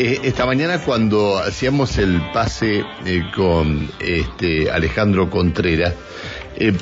Eh, esta mañana cuando hacíamos el pase eh, con este Alejandro Contreras, eh,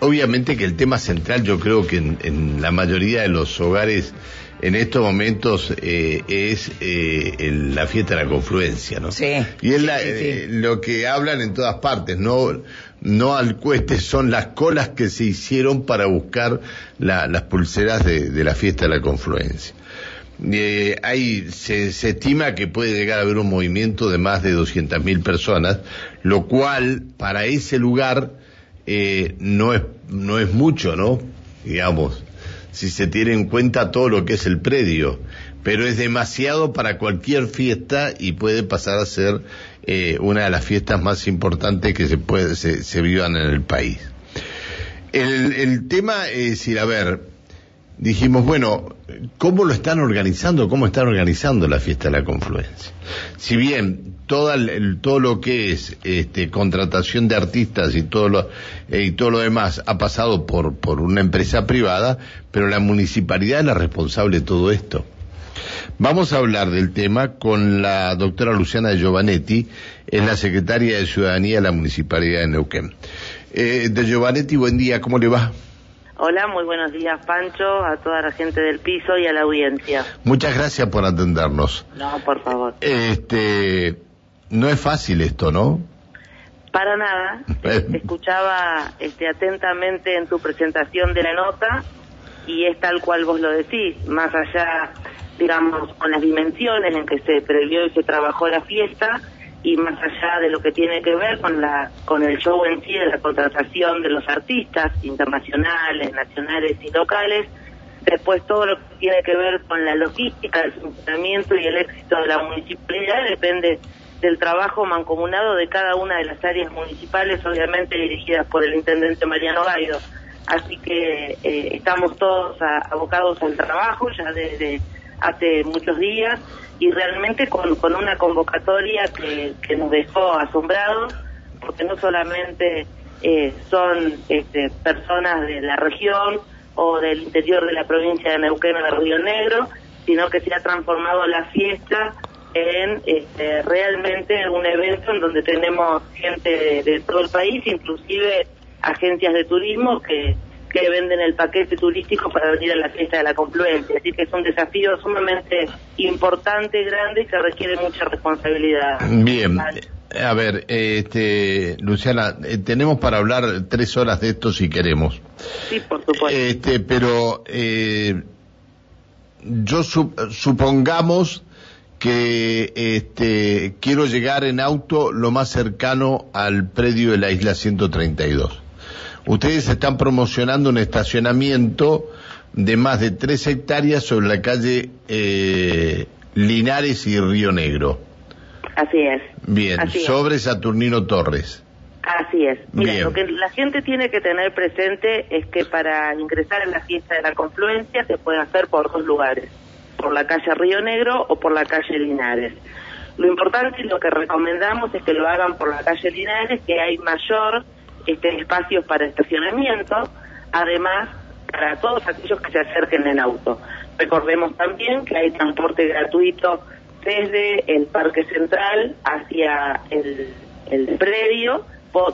obviamente que el tema central yo creo que en, la mayoría de los hogares en estos momentos es la fiesta de la confluencia, ¿no? Sí. Y es lo que hablan en todas partes, no no al cueste, son las colas que se hicieron para buscar las pulseras de la fiesta de la confluencia. Eh, hay, se, estima que puede llegar a haber un movimiento de más de 200.000 personas, lo cual para ese lugar eh, no, es, no es mucho, ¿no? Digamos, si se tiene en cuenta todo lo que es el predio, pero es demasiado para cualquier fiesta y puede pasar a ser eh, una de las fiestas más importantes que se, puede, se, vivan en el país. El, el tema es ir a ver, dijimos, bueno, ¿cómo lo están organizando? ¿Cómo están organizando la fiesta de la confluencia? Si bien todo, el, todo lo que es este, contratación de artistas y todo lo, eh, y todo lo demás ha pasado por, por una empresa privada, pero la municipalidad es la responsable de todo esto. Vamos a hablar del tema con la doctora Luciana Giovanetti, es la secretaria de Ciudadanía de la Municipalidad de Neuquén. Eh, de Giovanetti, buen día, ¿cómo le va? Hola, muy buenos días, Pancho, a toda la gente del piso y a la audiencia. Muchas gracias por atendernos. No, por favor. Este, no es fácil esto, ¿no? Para nada. Te escuchaba este, atentamente en tu presentación de la nota y es tal cual vos lo decís, más allá, digamos, con las dimensiones en que se previó y se trabajó la fiesta, y más allá de lo que tiene que ver con la con el show en sí de la contratación de los artistas internacionales, nacionales y locales, después todo lo que tiene que ver con la logística, el funcionamiento y el éxito de la municipalidad depende del trabajo mancomunado de cada una de las áreas municipales, obviamente dirigidas por el intendente Mariano Gaido. Así que eh, estamos todos abocados al trabajo ya desde hace muchos días y realmente con, con una convocatoria que, que nos dejó asombrados, porque no solamente eh, son este, personas de la región o del interior de la provincia de Neuquén o de Río Negro, sino que se ha transformado la fiesta en este, realmente un evento en donde tenemos gente de todo el país, inclusive agencias de turismo que que venden el paquete turístico para venir a la fiesta de la confluencia. Así que es un desafío sumamente importante, grande y que requiere mucha responsabilidad. Bien. A ver, este, Luciana, eh, tenemos para hablar tres horas de esto si queremos. Sí, por supuesto. Este, pero eh, yo supongamos que este, quiero llegar en auto lo más cercano al predio de la isla 132 ustedes están promocionando un estacionamiento de más de tres hectáreas sobre la calle eh, Linares y Río Negro. Así es. Bien, sobre Saturnino Torres. Así es. Mira, lo que la gente tiene que tener presente es que para ingresar en la fiesta de la confluencia se puede hacer por dos lugares, por la calle Río Negro o por la calle Linares. Lo importante y lo que recomendamos es que lo hagan por la calle Linares, que hay mayor este, espacios para estacionamiento, además para todos aquellos que se acerquen en auto. Recordemos también que hay transporte gratuito desde el Parque Central hacia el, el predio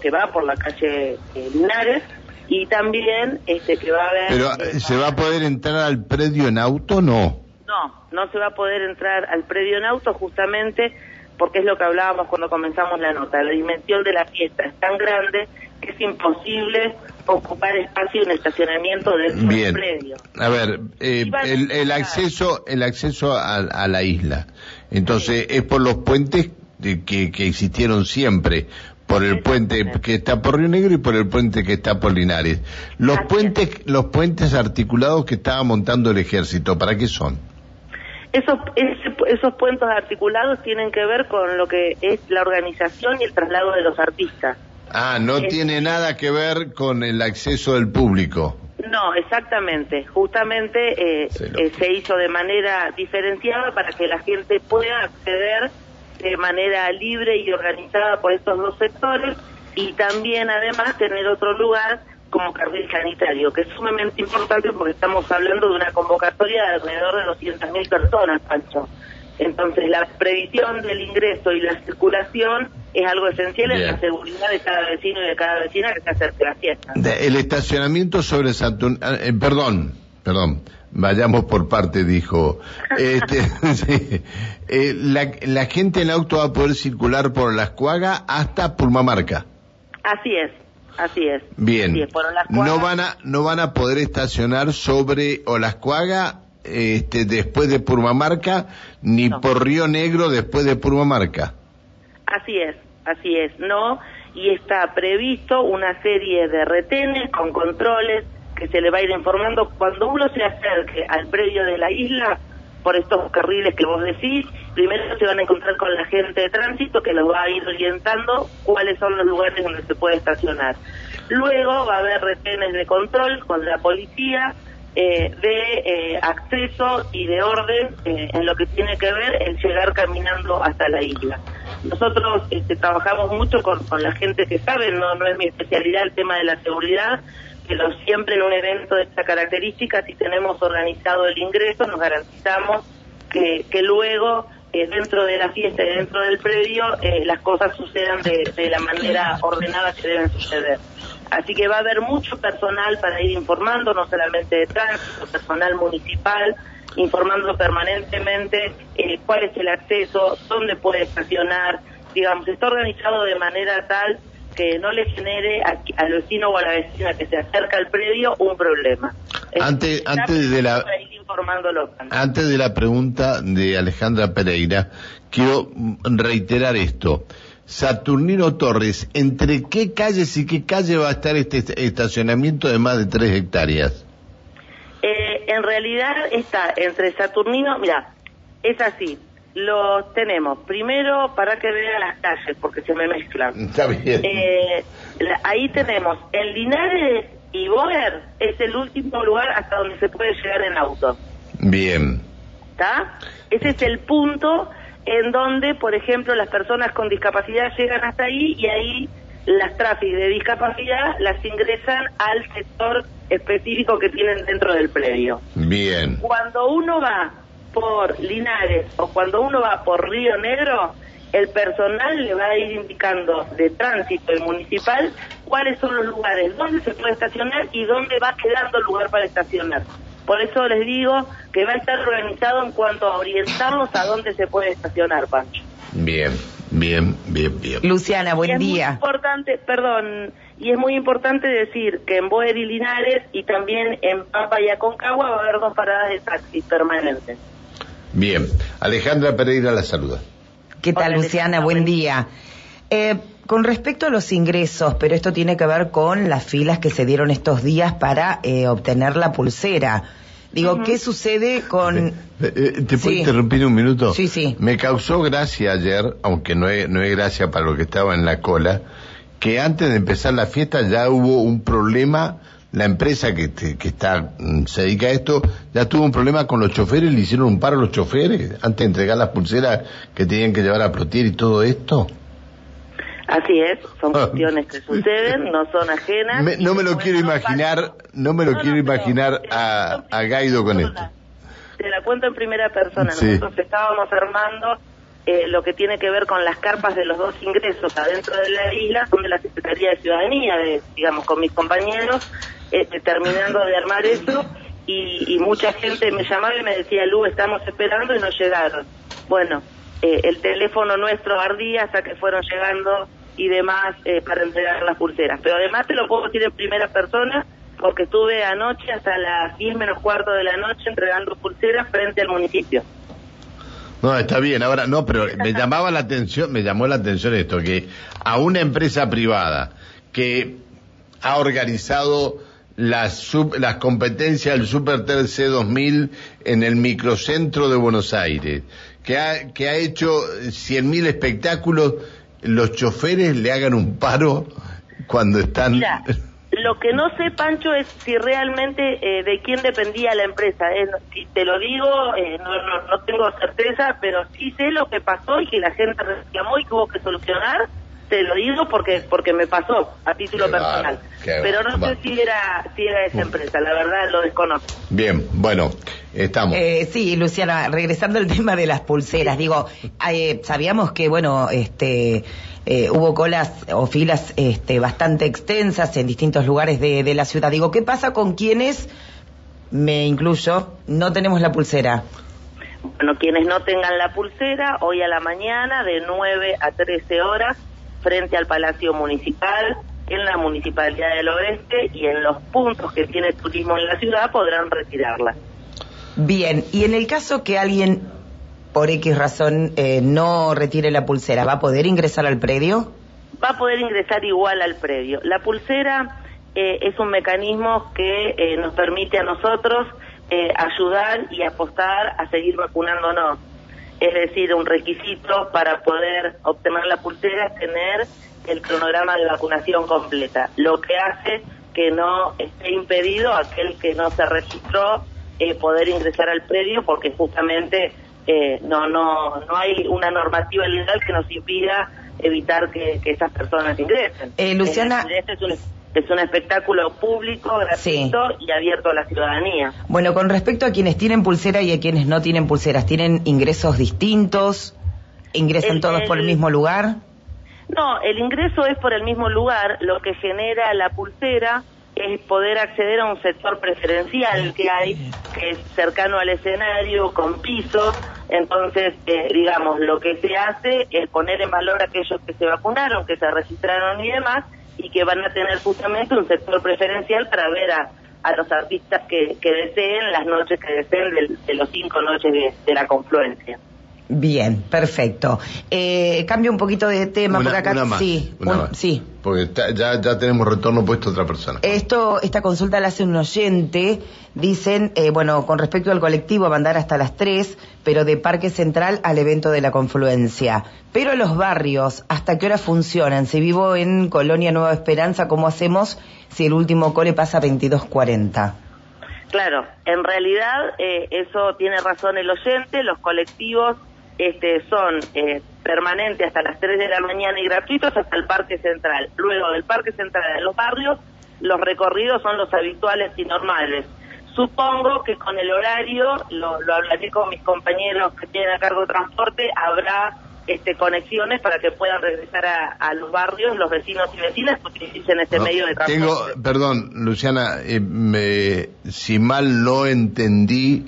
que va por la calle eh, Linares y también este que va a haber... Pero eh, ¿se va a poder entrar al predio en auto no? No, no se va a poder entrar al predio en auto justamente porque es lo que hablábamos cuando comenzamos la nota. La dimensión de la fiesta es tan grande es imposible ocupar espacio en estacionamiento dentro del predio. A ver, eh, el, acceso, el acceso a, la isla. Entonces, es por los puentes que, que existieron siempre por el puente que está por Río Negro y por el puente que está por Linares. Los puentes, los puentes articulados que estaba montando el ejército, ¿para qué son? Esos, esos puentes articulados tienen que ver con lo que es la organización y el traslado de los artistas. Ah, no tiene nada que ver con el acceso del público. No, exactamente. Justamente eh, eh, se hizo de manera diferenciada para que la gente pueda acceder de manera libre y organizada por estos dos sectores y también además tener otro lugar como carril sanitario, que es sumamente importante porque estamos hablando de una convocatoria de alrededor de 200.000 personas, Pancho. Entonces, la previsión del ingreso y la circulación es algo esencial en la seguridad de cada vecino y de cada vecina que se acerque a la fiesta. el estacionamiento sobre Saturn... Ah, eh, perdón, perdón. Vayamos por parte, dijo. Este, eh, la, gente en auto va a poder circular por la Escuaga hasta Purmamarca. Así es, así es. Bien. no van a no van a poder estacionar sobre Olascuaga este, después de Purmamarca, ni por Río Negro después de Purmamarca. Así es, así es, no, y está previsto una serie de retenes con controles que se le va a ir informando cuando uno se acerque al predio de la isla por estos carriles que vos decís, primero se van a encontrar con la gente de tránsito que los va a ir orientando cuáles son los lugares donde se puede estacionar. Luego va a haber retenes de control con la policía eh, de eh, acceso y de orden eh, en lo que tiene que ver el llegar caminando hasta la isla. Nosotros este, trabajamos mucho con, la gente que sabe, no, no es mi especialidad el tema de la seguridad, pero siempre en un evento de esta característica, si tenemos organizado el ingreso, nos garantizamos que, que luego dentro de la fiesta y dentro del predio las cosas sucedan de, de la manera ordenada que deben suceder. Así que va a haber mucho personal para ir informando, no solamente de tránsito, personal municipal, informando permanentemente eh, cuál es el acceso, dónde puede estacionar. Digamos, está organizado de manera tal que no le genere al vecino o a la vecina que se acerca al predio un problema. Antes, antes de la antes de la pregunta de Alejandra Pereira, quiero reiterar esto. Saturnino Torres, ¿entre qué calles y qué calle va a estar este estacionamiento de más de tres hectáreas? Eh, en realidad está entre Saturnino, mira, es así, los tenemos primero para que vean las calles, porque se me mezclan. Está bien. Eh, ahí tenemos el Linares y Boer, es el último lugar hasta donde se puede llegar en auto. Bien. ¿Está? Ese es el punto en donde, por ejemplo, las personas con discapacidad llegan hasta ahí y ahí las tráficos de discapacidad las ingresan al sector específico que tienen dentro del predio. Bien. Cuando uno va por Linares o cuando uno va por Río Negro, el personal le va a ir indicando de tránsito y municipal cuáles son los lugares donde se puede estacionar y dónde va quedando lugar para estacionar. Por eso les digo que va a estar organizado en cuanto a orientarnos a dónde se puede estacionar, Pancho. Bien, bien, bien, bien. Luciana, buen día. Es muy importante, perdón, y es muy importante decir que en Boer y Linares y también en Pampa y Aconcagua va a haber dos paradas de taxi permanentes. Bien, Alejandra Pereira la saluda. ¿Qué tal, Luciana? Buen día. Eh, con respecto a los ingresos, pero esto tiene que ver con las filas que se dieron estos días para eh, obtener la pulsera. Digo, ¿qué sucede con...? Eh, eh, ¿Te puedo interrumpir un minuto? Sí, sí. Me causó gracia ayer, aunque no es, no es gracia para lo que estaba en la cola, que antes de empezar la fiesta ya hubo un problema, la empresa que, que está, mm, se dedica a esto, ya tuvo un problema con los choferes, le hicieron un paro a los choferes antes de entregar las pulseras que tenían que llevar a Plotier y todo esto. Así es, son ah. cuestiones que suceden, no son ajenas. no me lo quiero imaginar, no me lo quiero imaginar a, a, Gaido con esto. Te la cuento en primera persona. Nosotros estábamos armando eh, lo que tiene que ver con las carpas de los dos ingresos adentro de la isla, son de la Secretaría de Ciudadanía, de, digamos, con mis compañeros, este, terminando de armar eso, y, y mucha gente me llamaba y me decía, Lu, estamos esperando y no llegaron. Bueno, eh, el teléfono nuestro ardía hasta que fueron llegando y demás eh, para entregar las pulseras. Pero además te lo puedo decir en primera persona porque estuve anoche hasta las 10 menos cuarto de la noche entregando pulseras frente al municipio. No, está bien. Ahora, no, pero me llamaba la atención, me llamó la atención esto, que a una empresa privada que ha organizado las, las competencias del Super TC 2000 en el microcentro de Buenos Aires, que ha, que ha hecho 100.000 espectáculos, los choferes le hagan un paro cuando están... Lo que no sé, Pancho, es si realmente eh, de quién dependía la empresa. Eh, si te lo digo, eh, no, no, no, tengo certeza, pero sí sé lo que pasó y que la gente reclamó y que hubo que solucionar. Te lo digo porque porque me pasó a título personal. Pero no sé si era si era esa empresa, la verdad lo desconozco. Bien, bueno, estamos. Eh, sí, Luciana, regresando al tema de las pulseras, digo, eh, sabíamos que, bueno, este... Eh, hubo colas o filas este, bastante extensas en distintos lugares de, de la ciudad. Digo, ¿qué pasa con quienes, me incluyo, no tenemos la pulsera? Bueno, quienes no tengan la pulsera, hoy a la mañana de 9 a 13 horas, frente al Palacio Municipal, en la Municipalidad del Oeste y en los puntos que tiene turismo en la ciudad podrán retirarla. Bien, y en el caso que alguien, por X razón, eh, no retire la pulsera, ¿va a poder ingresar al predio? Va a poder ingresar igual al predio. La pulsera eh, es un mecanismo que eh, nos permite a nosotros ayudar y apostar a seguir vacunándonos es decir, un requisito para poder obtener la pulsera es tener el cronograma de vacunación completa, lo que hace que no esté impedido aquel que no se registró eh, poder ingresar al predio porque justamente eh, no no no hay una normativa legal que nos impida evitar que, esas personas ingresen. Eh, Luciana, este es un es un espectáculo público, gratuito y abierto a la ciudadanía. Bueno, con respecto a quienes tienen pulsera y a quienes no tienen pulseras, ¿tienen ingresos distintos? ¿Ingresan todos por el mismo lugar? No, el ingreso es por el mismo lugar. Lo que genera la pulsera es poder acceder a un sector preferencial que hay, que es cercano al escenario, con piso. Entonces, eh, digamos, lo que se hace es poner en valor a aquellos que se vacunaron, que se registraron y demás, y que van a tener justamente un sector preferencial para ver a, a los artistas que, que deseen las noches que deseen de, los cinco noches de la confluencia. Bien, perfecto. Eh, cambio un poquito de tema una, acá sí, sí. Porque ya, ya tenemos retorno puesto a otra persona. Esto, esta consulta la hace un oyente. Dicen, eh, bueno, con respecto al colectivo, a mandar hasta las 3, pero de Parque Central al evento de la confluencia. Pero los barrios, ¿hasta qué hora funcionan? Si vivo en Colonia Nueva Esperanza, ¿cómo hacemos si el último cole pasa a 22.40? Claro, en realidad eh, eso tiene razón el oyente, los colectivos este, son eh, permanentes hasta las 3 de la mañana y gratuitos hasta el Parque Central. Luego del Parque Central de los barrios, los recorridos son los habituales y normales. Supongo que con el horario, lo, lo hablaré con mis compañeros que tienen a cargo de transporte, habrá este, conexiones para que puedan regresar a, los barrios, los vecinos y vecinas que utilicen este medio de transporte. Tengo, perdón, Luciana, eh, me, si mal no entendí,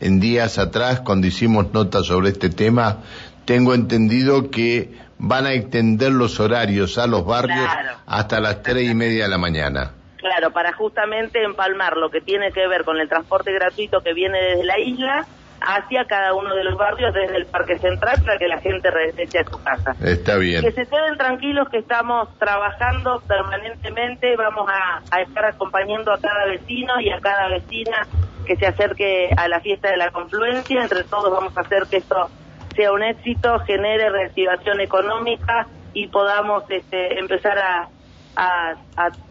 en días atrás, cuando hicimos notas sobre este tema, tengo entendido que van a extender los horarios a los barrios hasta las tres y media de la mañana. Claro, para justamente empalmar lo que tiene que ver con el transporte gratuito que viene desde la isla hacia cada uno de los barrios desde el Parque Central para que la gente regrese a su casa. Está bien. Que se queden tranquilos que estamos trabajando permanentemente, vamos a, a estar acompañando a cada vecino y a cada vecina que se acerque a la fiesta de la confluencia, entre todos vamos a hacer que esto sea un éxito, genere reactivación económica y podamos este, empezar a,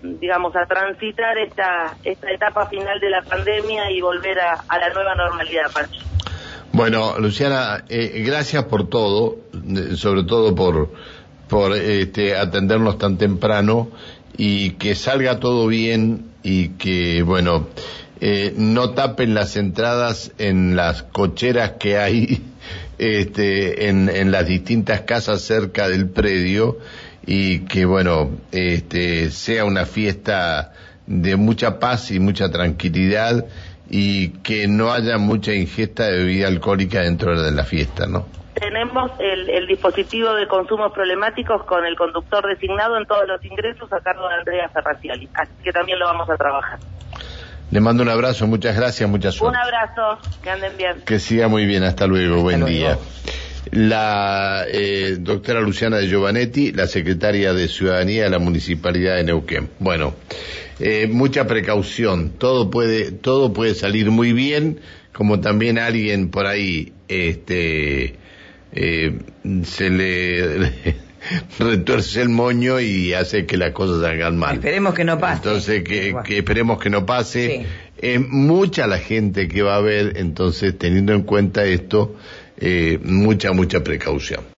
digamos a transitar esta esta etapa final de la pandemia y volver a, la nueva normalidad bueno Luciana eh, gracias por todo sobre todo por por este, atendernos tan temprano y que salga todo bien y que bueno eh, no tapen las entradas en las cocheras que hay este, en, las distintas casas cerca del predio y que bueno este, sea una fiesta de mucha paz y mucha tranquilidad y que no haya mucha ingesta de bebida alcohólica dentro de la fiesta, ¿no? Tenemos el, el dispositivo de consumos problemáticos con el conductor designado en todos los ingresos a cargo de Andrea Ferracioli, así que también lo vamos a trabajar. Le mando un abrazo, muchas gracias, mucha suerte. Un abrazo, que anden bien. Que siga muy bien, hasta luego, buen día. La eh, doctora Luciana de Giovanetti, la secretaria de Ciudadanía de la Municipalidad de Neuquén. Bueno, eh, mucha precaución, todo puede, todo puede salir muy bien, como también alguien por ahí, este, eh, se le retuerce el moño y hace que las cosas salgan mal. Esperemos que no pase. Entonces, que, esperemos que no pase. Eh, mucha la gente que va a ver, entonces, teniendo en cuenta esto, eh, mucha, mucha precaución.